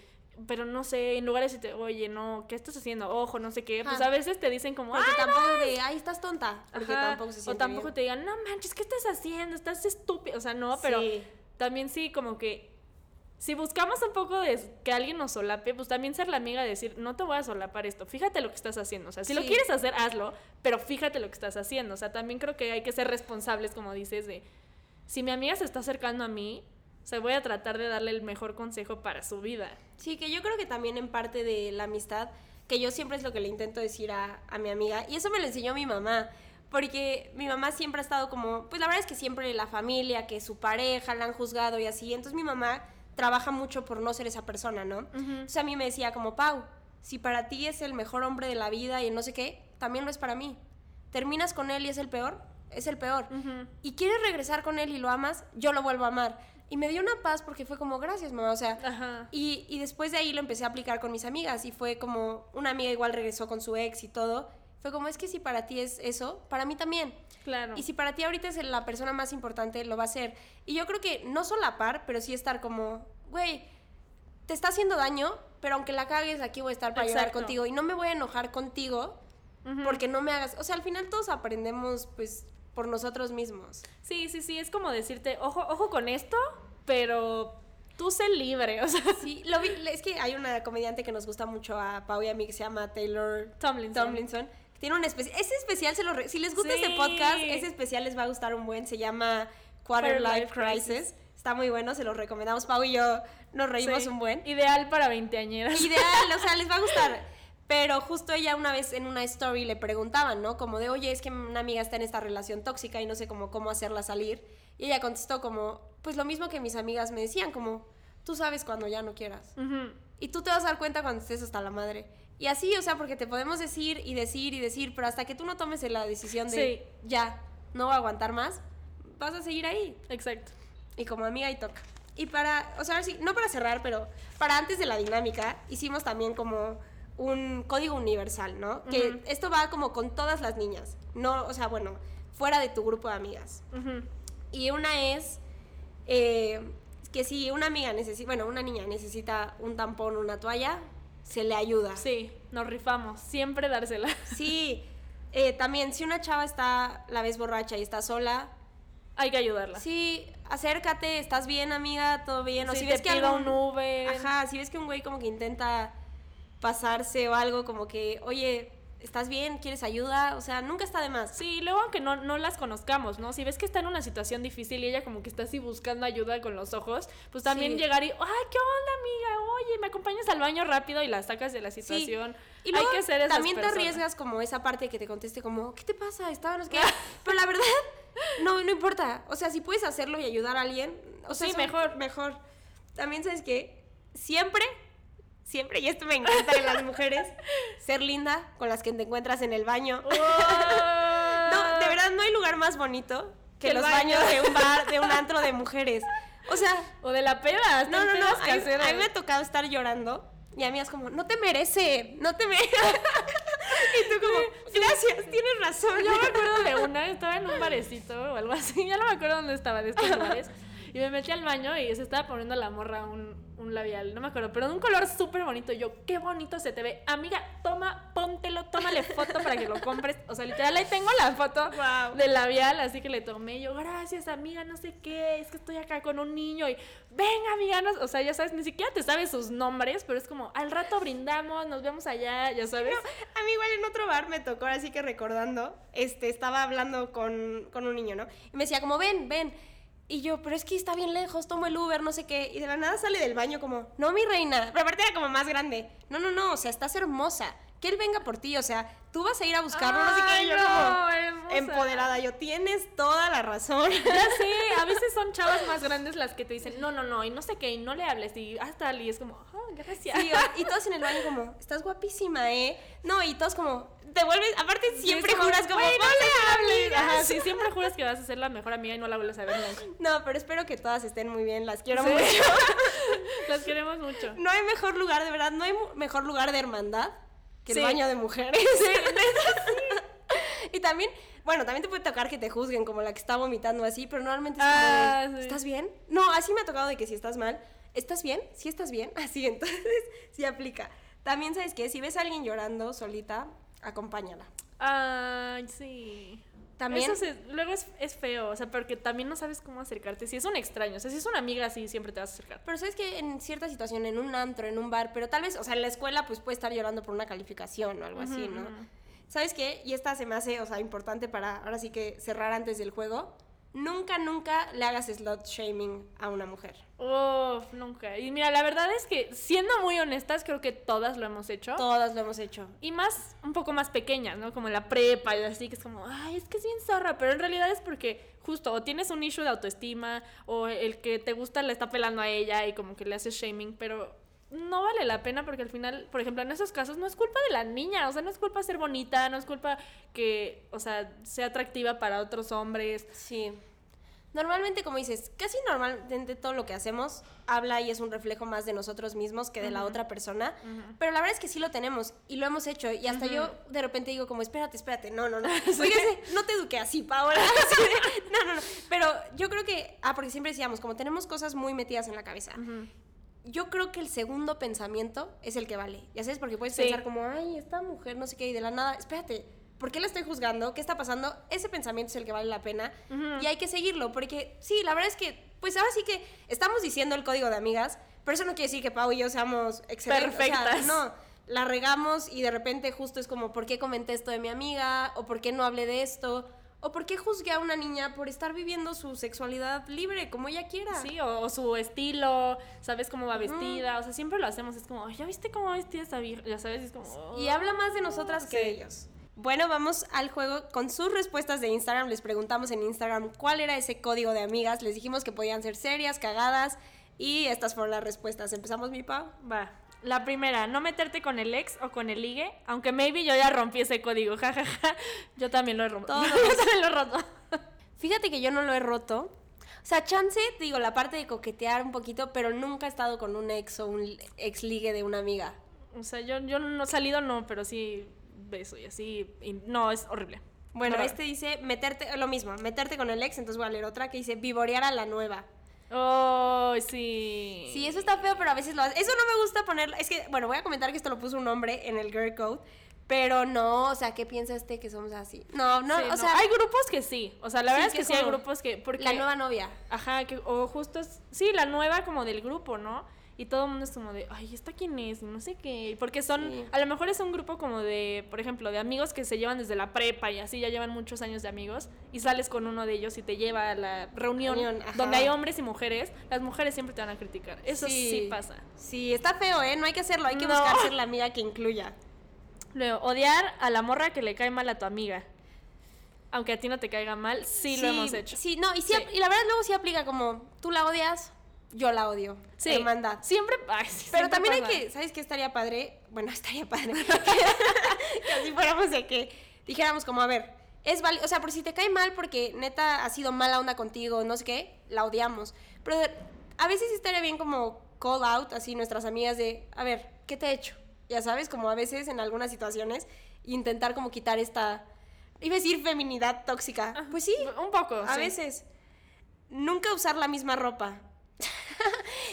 pero no sé, en lugar de decirte, oye, no, ¿qué estás haciendo? Ojo, no sé qué, pues a veces te dicen como, porque tampoco de, ay, estás tonta, porque tampoco se O tampoco te digan, no manches, ¿qué estás haciendo? Estás estúpido, o sea, no, pero también sí, como que si buscamos un poco de que alguien nos solape, pues también ser la amiga de decir, no te voy a solapar esto, fíjate lo que estás haciendo. O sea, si lo quieres hacer, hazlo, pero fíjate lo que estás haciendo. O sea, también creo que hay que ser responsables, como dices, de si mi amiga se está acercando a mí, o sea, voy a tratar de darle el mejor consejo para su vida. Sí, que yo creo que también en parte de la amistad, que yo siempre es lo que le intento decir a, a mi amiga, y eso me lo enseñó mi mamá porque mi mamá siempre ha estado como, pues la verdad es que siempre la familia, que su pareja la han juzgado y así, entonces mi mamá trabaja mucho por no ser esa persona, ¿no? O sea, a mí me decía como, Pau, si para ti es el mejor hombre de la vida y no sé qué, también lo es para mí. Terminas con él y es el peor, es el peor. Y quieres regresar con él y lo amas, yo lo vuelvo a amar. Y me dio una paz porque fue como, gracias, mamá. O sea, y, y, después de ahí lo empecé a aplicar con mis amigas. Y fue como, una amiga igual regresó con su ex y todo. Fue como, es que si para ti es eso, para mí también. Claro. Y si para ti ahorita es la persona más importante, lo va a ser. Y yo creo que no solapar, pero sí estar como, güey, te está haciendo daño, pero aunque la cagues, aquí voy a estar para ayudar contigo. Y no me voy a enojar contigo porque no me hagas. O sea, al final todos aprendemos, pues, por nosotros mismos. Sí, sí, sí. Es como decirte, ojo, ojo con esto, pero tú sé libre, o sea. Sí, lo vi, es que hay una comediante que nos gusta mucho a Pau y a mí que se llama Taylor Tomlinson. Tomlinson tiene un especial, ese especial se lo, si les gusta este podcast, ese especial les va a gustar un buen, se llama Quarter Life Crisis. Está muy bueno, se lo recomendamos. Pau y yo nos reímos un buen. Ideal para veinteañeras. Ideal, o sea, les va a gustar. Pero justo ella una vez en una story le preguntaban, ¿no? Como de, oye, es que una amiga está en esta relación tóxica y no sé cómo, cómo hacerla salir. Y ella contestó como, pues lo mismo que mis amigas me decían, como, tú sabes cuando ya no quieras. Y tú te vas a dar cuenta cuando estés hasta la madre. Y así, o sea, porque te podemos decir y decir y decir, pero hasta que tú no tomes la decisión de ya, no voy a aguantar más, vas a seguir ahí. Exacto. Y como amiga y toca. Y para, o sea, sí, no para cerrar, pero para antes de la dinámica, hicimos también como un código universal, ¿no? Que esto va como con todas las niñas, no, o sea, bueno, fuera de tu grupo de amigas. Y una es eh, que si una amiga necesita, bueno, una niña necesita un tampón, una toalla, se le ayuda. Sí, nos rifamos, siempre dársela. Sí, eh, también si una chava está, la ves borracha y está sola, hay que ayudarla. Sí, acércate, estás bien, amiga, todo bien. O si ves que algún, un Uber. Ajá, si ves que un güey como que intenta pasarse o algo, como que, oye, ¿estás bien? ¿Quieres ayuda? O sea, nunca está de más. Sí, luego aunque no, no las conozcamos, ¿no? Si ves que está en una situación difícil y ella como que está así buscando ayuda con los ojos, pues también llegar y, ay, ¿qué onda, amiga? Oye, ¿me acompañas al baño rápido y la sacas de la situación? Y Hay que ser También te arriesgas como esa parte que te conteste como, ¿qué te pasa? Estábamos que... Pero la verdad, no, no importa. O sea, si puedes hacerlo y ayudar a alguien, o sea, sí, mejor. Mejor. También sabes que siempre siempre, y esto me encanta de las mujeres, ser linda con las que te encuentras en el baño. no, de verdad no hay lugar más bonito que, los baños de un bar, de un antro de mujeres. O sea, o de la peda. No, no, no. A mí, me ha tocado estar llorando Y a mí es como, no te merece, no te merece. y tú como, gracias, tienes razón. Yo me acuerdo de una, estaba en un barecito o algo así, ya no me acuerdo dónde estaba de estos lugares. Y me metí al baño y se estaba poniendo la morra un, un labial, no me acuerdo, pero de un color súper bonito. Yo, qué bonito se te ve. Amiga, toma, póntelo, tómale foto para que lo compres. O sea, literal, ahí tengo la foto Wow. del labial, así que le tomé. Yo, gracias, amiga, no sé qué, es que estoy acá con un niño y, venga, amiga, no- o sea, ya sabes, ni siquiera te sabes sus nombres, pero es como, al rato brindamos, nos vemos allá, ya sabes. A mí igual en otro bar me tocó, así que recordando, este, estaba hablando con, con un niño, ¿no? Y me decía como, ven, ven. Y yo, pero es que está bien lejos, tomo el Uber, no sé qué. Y de la nada sale del baño como, no, mi reina. Pero aparte era como más grande. No, no, no, o sea, estás hermosa. Que él venga por ti, o sea, tú vas a ir a buscarlo. Ay, Y yo no, como, empoderada. Yo, tienes toda la razón. Ya sé, a veces son chavas más grandes las que te dicen, no, no, no, y no sé qué, y no le hables, y hasta y es como, oh, gracias. Sí, y todos en el baño como, estás guapísima, ¿eh? No, y todos como, te vuelves, aparte siempre como, juras como, "Güey, no "Vamos a le hables". amigas". Ajá, sí, siempre juras que vas a ser la mejor amiga y no la vuelves a ver nunca. No, pero espero que todas estén muy bien, las quiero Sí. mucho. Las queremos mucho. No hay mejor lugar, de verdad, no hay mejor lugar de hermandad que Sí. el baño de mujeres. y también, bueno, también te puede tocar que te juzguen como la que está vomitando así, pero normalmente es como, Ah, sí. ¿estás bien? No, así me ha tocado de que si estás mal, ¿estás bien? ¿Sí estás bien? Así, entonces sí aplica. También, ¿sabes qué? Si ves a alguien llorando solita, acompáñala. Ay, sí. También- Eso se- luego es, es feo, o sea, porque también no sabes cómo acercarte. Si es un extraño, o sea, si es una amiga así, siempre te vas a acercar. Pero sabes que en cierta situación, en un antro, en un bar, pero tal vez, o sea, en la escuela, pues puede estar llorando por una calificación o algo así, ¿no? ¿Sabes qué? Y esta se me hace, o sea, importante para ahora sí que cerrar antes del juego. Nunca, nunca le hagas slot shaming a una mujer. Uf, nunca. Y mira, la verdad es que, siendo muy honestas, creo que todas lo hemos hecho. Todas lo hemos hecho. Y más, un poco más pequeñas, ¿no? Como en la prepa y así, que es como, ay, es que es bien zorra, pero en realidad es porque justo o tienes un issue de autoestima o el que te gusta le está pelando a ella y como que le haces shaming, pero no vale la pena porque al final, por ejemplo, en esos casos no es culpa de la niña, o sea, no es culpa ser bonita, no es culpa que, o sea, sea atractiva para otros hombres. Sí. Normalmente, como dices, casi normalmente todo lo que hacemos habla y es un reflejo más de nosotros mismos que de la otra persona. Pero la verdad es que sí lo tenemos y lo hemos hecho. Y hasta yo de repente digo como, espérate, espérate, no, no, no. No te eduqué así, Paola. No, no, no. Pero yo creo que, ah, porque siempre decíamos, como tenemos cosas muy metidas en la cabeza. Yo creo que el segundo pensamiento es el que vale. Ya sabes, porque puedes Sí. pensar como, ay, esta mujer, no sé qué, y de la nada, espérate, ¿por qué la estoy juzgando? ¿Qué está pasando? Ese pensamiento es el que vale la pena y hay que seguirlo, porque sí, la verdad es que, pues ahora sí que estamos diciendo el código de amigas, pero eso no quiere decir que Pau y yo seamos excelentes. o sea, Perfectas. no, la regamos y de repente justo es como, ¿por qué comenté esto de mi amiga? ¿O por qué no hablé de esto? ¿O por qué juzgué a una niña por estar viviendo su sexualidad libre, como ella quiera? Sí, o, o su estilo, sabes cómo va vestida, o sea, siempre lo hacemos, es como, "Ay, ¿ya viste cómo va vestida esa vieja? Ya sabes, es como... Y habla más de nosotras que Sí. de ellos. Bueno, vamos al juego con sus respuestas de Instagram. Les preguntamos en Instagram cuál era ese código de amigas. Les dijimos que podían ser serias, cagadas. Y estas fueron las respuestas. ¿Empezamos, mi Pau? Va. La primera, no meterte con el ex o con el ligue, aunque maybe yo ya rompí ese código, jajaja. Yo también lo he roto. Todos. yo también lo he roto. Fíjate que yo no lo he roto. O sea, chance, digo, la parte de coquetear un poquito, pero nunca he estado con un ex o un ex ligue de una amiga. O sea, yo, yo no salido no, pero sí beso y así. y no, es horrible. Bueno, No. este dice meterte, lo mismo, meterte con el ex, entonces voy a leer otra que dice vivorear a la nueva. Oh, sí. Sí, eso está feo, pero a veces lo hace. Eso no me gusta poner. Es que, bueno, voy a comentar que esto lo puso un hombre en el Girl Code. Pero no, o sea, ¿qué piensa este que somos así? No, no, Sí, o no. sea, hay grupos que sí. O sea, la Sí, verdad es que sí hay grupos que. Porque, la nueva novia. Ajá, que, o justo sí, la nueva como del grupo, ¿no? Y todo el mundo es como de, ay, ¿esta quién es? No sé qué. Porque son, Sí. a lo mejor es un grupo como de, por ejemplo, de amigos que se llevan desde la prepa y así ya llevan muchos años de amigos. Y sales con uno de ellos y te lleva a la reunión, donde hay hombres y mujeres. Las mujeres siempre te van a criticar. Eso sí, pasa. Sí, está feo, ¿eh? No hay que hacerlo, hay que No. buscar ser la amiga que incluya. Luego, odiar a la morra que le cae mal a tu amiga. Aunque a ti no te caiga mal, sí, lo hemos hecho. Sí, no, y, sí, Sí. y la verdad luego sí aplica como, tú la odias, yo la odio. Sí, Hermandad. Siempre, ay, sí, Pero siempre también hay que, ¿sabes qué estaría padre? Bueno, estaría padre. que así fuéramos de que dijéramos como, a ver, es válido, o sea, por si te cae mal porque neta ha sido mala onda contigo, no sé qué, la odiamos. Pero a veces estaría bien como call out, así nuestras amigas de, a ver, ¿qué te he hecho? Ya sabes, como a veces en algunas situaciones, intentar como quitar esta, iba a decir feminidad tóxica. Pues sí, Un poco. a sí. veces. Nunca usar la misma ropa.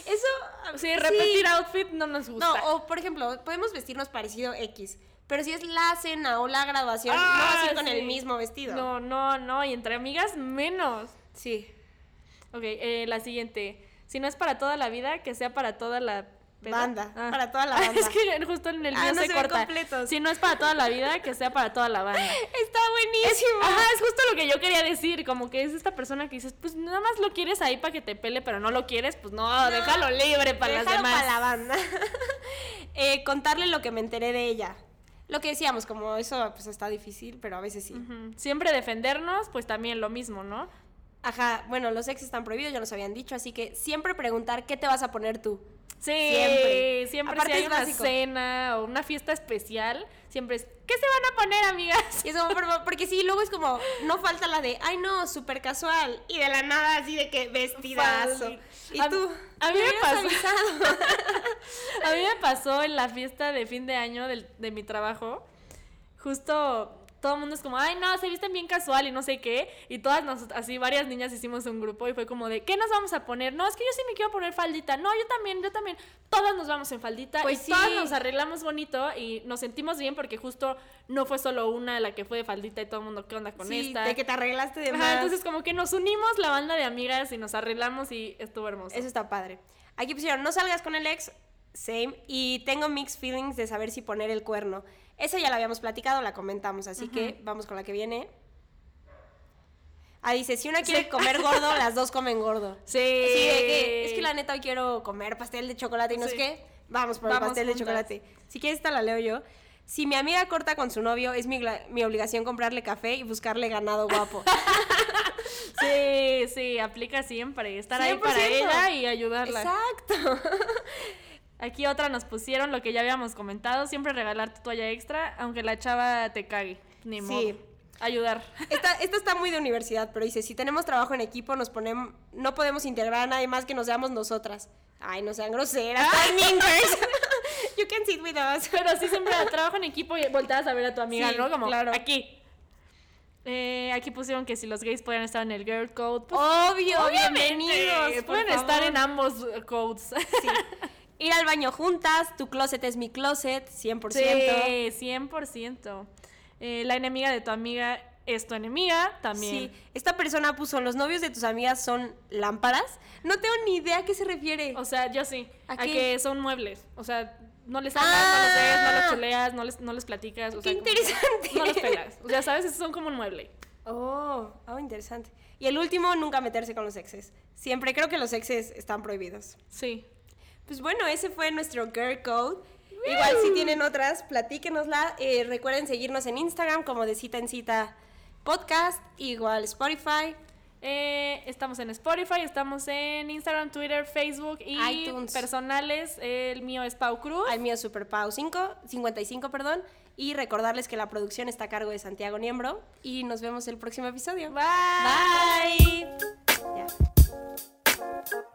Eso. Sí, repetir outfit no nos gusta. No, o por ejemplo, podemos vestirnos parecido X. Pero si es la cena o la graduación, no Ah, vas a ir con sí. el mismo vestido. No, no, no. Y entre amigas, menos. Sí. Ok, eh, la siguiente. Si no es para toda la vida, que sea para toda la peda. Banda, para toda la banda. es que justo en el Ah, mío no se, corta. completos. Si no es para toda la vida, que sea para toda la banda. Está Es, buenísimo. ajá, es justo lo que yo quería decir, como que es esta persona que dices, pues nada más lo quieres ahí para que te pele, pero no lo quieres, pues no, déjalo libre para las demás. para la banda. Eh, contarle lo que me enteré de ella. Lo que decíamos, como eso pues está difícil, pero a veces sí. Siempre defendernos, pues también lo mismo, ¿no? Ajá, bueno, los ex están prohibidos, ya nos habían dicho, así que siempre preguntar qué te vas a poner tú. Sí, Siempre. siempre, Aparte si hay una básico. cena o una fiesta especial, siempre es, ¿qué se van a poner, amigas? Y porque sí, luego es como, no falta la de, ay no, súper casual. Y de la nada así de que vestidazo. Fal- Y A- tú, a mí me pasó. A mí me pasó en la fiesta de fin de año del- de mi trabajo, justo todo el mundo es como, ay no, se visten bien casual y no sé qué, y todas nos, así varias niñas hicimos un grupo y fue como de, ¿qué nos vamos a poner? No, es que yo sí me quiero poner faldita, no, yo también, yo también, todas nos vamos en faldita Pues y sí. todas nos arreglamos bonito y nos sentimos bien porque justo no fue solo una la que fue de faldita y todo el mundo, ¿qué onda con Sí, esta? de que te arreglaste de Ajá, más. entonces como que nos unimos la banda de amigas y nos arreglamos y estuvo hermoso. Eso está padre. Aquí pusieron, no salgas con el ex, same, y tengo mixed feelings de saber si poner el cuerno. Esa ya la habíamos platicado, la comentamos, así que vamos con la que viene. Ah, dice, si una quiere Sí. comer gordo, las dos comen gordo. Sí. Sí, que, es que la neta hoy quiero comer pastel de chocolate y no Sí. sé qué. Vamos por el pastel de chocolate. Si quieres, esta la leo yo. Si mi amiga corta con su novio, es mi, mi obligación comprarle café y buscarle ganado guapo. Sí, sí, aplica siempre. Estar ahí para 100%. ella y ayudarla. Exacto. Aquí otra nos pusieron lo que ya habíamos comentado, siempre regalar tu toalla extra, aunque la chava te cague. Ni Sí. modo. Ayudar. Esta, esta está muy de universidad, pero dice, si tenemos trabajo en equipo, nos ponemos, no podemos integrar a nadie más que nos seamos nosotras. Ay, no sean groseras. You can sit with us. Pero sí siempre trabajo en equipo y volteas a ver a tu amiga, Sí, ¿no? Como claro. aquí. Eh, aquí pusieron que si los gays podían estar en el girl code. Pues, Obvio, obviamente, bienvenidos. Pueden estar favor. en ambos eh, codes. Sí. Ir al baño juntas, tu closet es mi closet, 100%. Sí, 100%. Eh, la enemiga de tu amiga es tu enemiga también. Sí, esta persona puso, los novios de tus amigas son lámparas. No tengo ni idea a qué se refiere. O sea, yo sí. ¿A ¿A, que son muebles. O sea, no les hablas, no los ves, no Ah. los chuleas, no les, no les platicas. O Qué sea, como que interesante. No los pelas. O sea, ¿sabes? Esos son como un mueble. Oh, oh, interesante. Y el último, nunca meterse con los exes. Siempre creo que los exes están prohibidos. Sí. Pues bueno, ese fue nuestro Girl Code. Igual si tienen otras, platíquenosla. Eh, recuerden seguirnos en Instagram como de cita en cita podcast, igual Spotify. Eh, estamos en Spotify, estamos en Instagram, Twitter, Facebook y iTunes. personales. El mío es Pau Cruz. Al mío es Super Pau 5, 55, perdón. Y recordarles que la producción está a cargo de Santiago Niembro. Y nos vemos el próximo episodio. Bye. Bye.